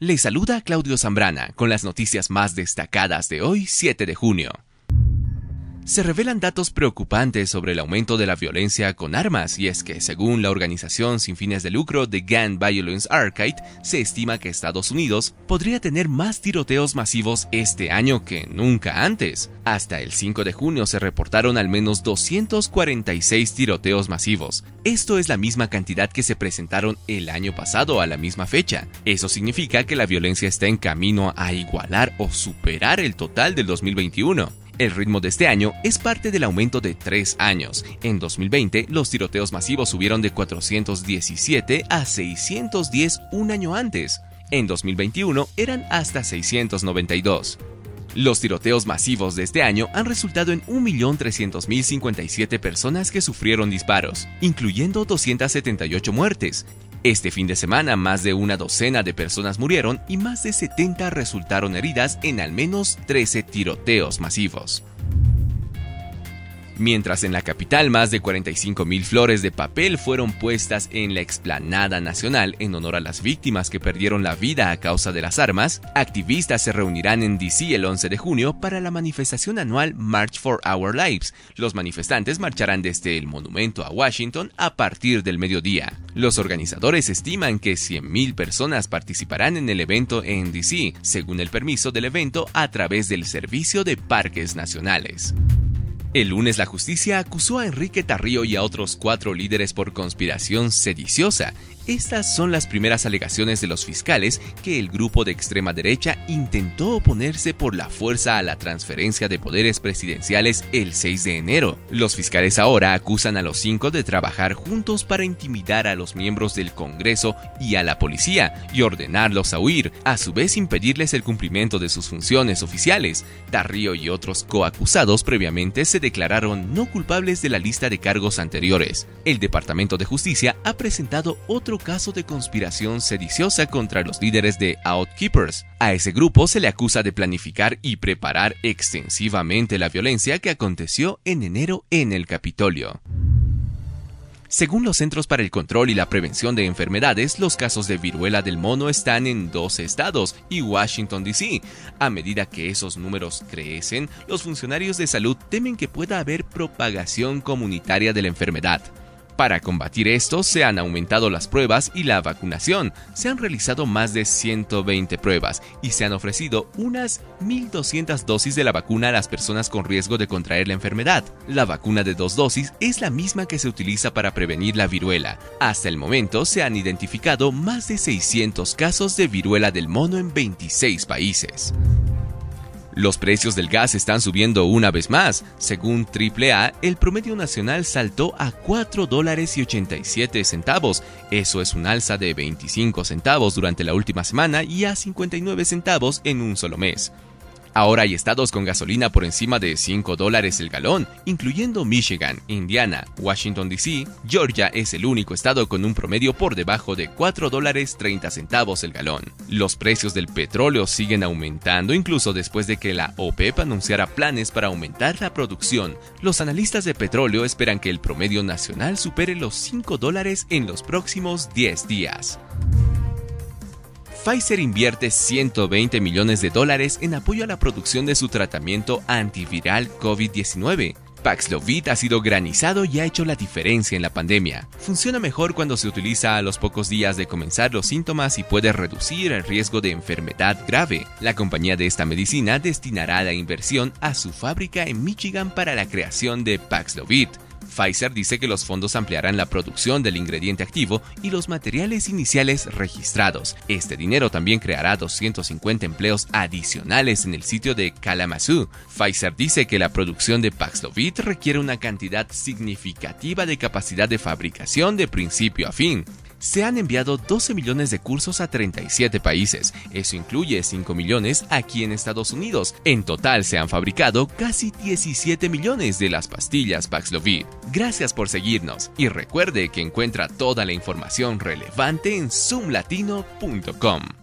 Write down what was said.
Le saluda Claudio Zambrana con las noticias más destacadas de hoy, 7 de junio se revelan datos preocupantes sobre el aumento de la violencia con armas, y es que, según la organización sin fines de lucro The Gun Violence Archive, se estima que Estados Unidos podría tener más tiroteos masivos este año que nunca antes. Hasta el 5 de junio se reportaron al menos 246 tiroteos masivos. Esto es la misma cantidad que se presentaron el año pasado a la misma fecha. Eso significa que la violencia está en camino a igualar o superar el total del 2021. El ritmo de este año es parte del aumento de tres años. En 2020, los tiroteos masivos subieron de 417 a 610 un año antes. En 2021 eran hasta 692. Los tiroteos masivos de este año han resultado en 1.300.057 personas que sufrieron disparos, incluyendo 278 muertes, este fin de semana, más de una docena de personas murieron y más de 70 resultaron heridas en al menos 13 tiroteos masivos. Mientras en la capital más de 45.000 flores de papel fueron puestas en la explanada nacional en honor a las víctimas que perdieron la vida a causa de las armas, activistas se reunirán en DC el 11 de junio para la manifestación anual March for Our Lives. Los manifestantes marcharán desde el monumento a Washington a partir del mediodía. Los organizadores estiman que 100.000 personas participarán en el evento en DC, según el permiso del evento a través del Servicio de Parques Nacionales. El lunes la justicia acusó a Enrique Tarrío y a otros cuatro líderes por conspiración sediciosa estas son las primeras alegaciones de los fiscales que el grupo de extrema derecha intentó oponerse por la fuerza a la transferencia de poderes presidenciales el 6 de enero. Los fiscales ahora acusan a los cinco de trabajar juntos para intimidar a los miembros del Congreso y a la policía y ordenarlos a huir, a su vez impedirles el cumplimiento de sus funciones oficiales. Tarrio y otros coacusados previamente se declararon no culpables de la lista de cargos anteriores. El Departamento de Justicia ha presentado caso de conspiración sediciosa contra los líderes de Outkeepers. A ese grupo se le acusa de planificar y preparar extensivamente la violencia que aconteció en enero en el Capitolio. Según los Centros para el Control y la Prevención de Enfermedades, los casos de viruela del mono están en 12 estados y Washington, D.C. A medida que esos números crecen, los funcionarios de salud temen que pueda haber propagación comunitaria de la enfermedad. Para combatir esto, se han aumentado las pruebas y la vacunación. Se han realizado más de 120 pruebas y se han ofrecido unas 1.200 dosis de la vacuna a las personas con riesgo de contraer la enfermedad. La vacuna de dos dosis es la misma que se utiliza para prevenir la viruela. Hasta el momento se han identificado más de 600 casos de viruela del mono en 26 países. Los precios del gas están subiendo una vez más. Según AAA, el promedio nacional saltó a 4 dólares y 87 centavos. Eso es un alza de 25 centavos durante la última semana y a 59 centavos en un solo mes. Ahora hay estados con gasolina por encima de 5 dólares el galón, incluyendo Michigan, Indiana, Washington DC. Georgia es el único estado con un promedio por debajo de 4 dólares 30 centavos el galón. Los precios del petróleo siguen aumentando incluso después de que la OPEP anunciara planes para aumentar la producción. Los analistas de petróleo esperan que el promedio nacional supere los 5 dólares en los próximos 10 días. Pfizer invierte 120 millones de dólares en apoyo a la producción de su tratamiento antiviral COVID-19. Paxlovid ha sido granizado y ha hecho la diferencia en la pandemia. Funciona mejor cuando se utiliza a los pocos días de comenzar los síntomas y puede reducir el riesgo de enfermedad grave. La compañía de esta medicina destinará la inversión a su fábrica en Michigan para la creación de Paxlovid. Pfizer dice que los fondos ampliarán la producción del ingrediente activo y los materiales iniciales registrados. Este dinero también creará 250 empleos adicionales en el sitio de Kalamazoo. Pfizer dice que la producción de Paxlovid requiere una cantidad significativa de capacidad de fabricación de principio a fin se han enviado 12 millones de cursos a 37 países. Eso incluye 5 millones aquí en Estados Unidos. En total se han fabricado casi 17 millones de las pastillas Paxlovid. Gracias por seguirnos y recuerde que encuentra toda la información relevante en zoomlatino.com.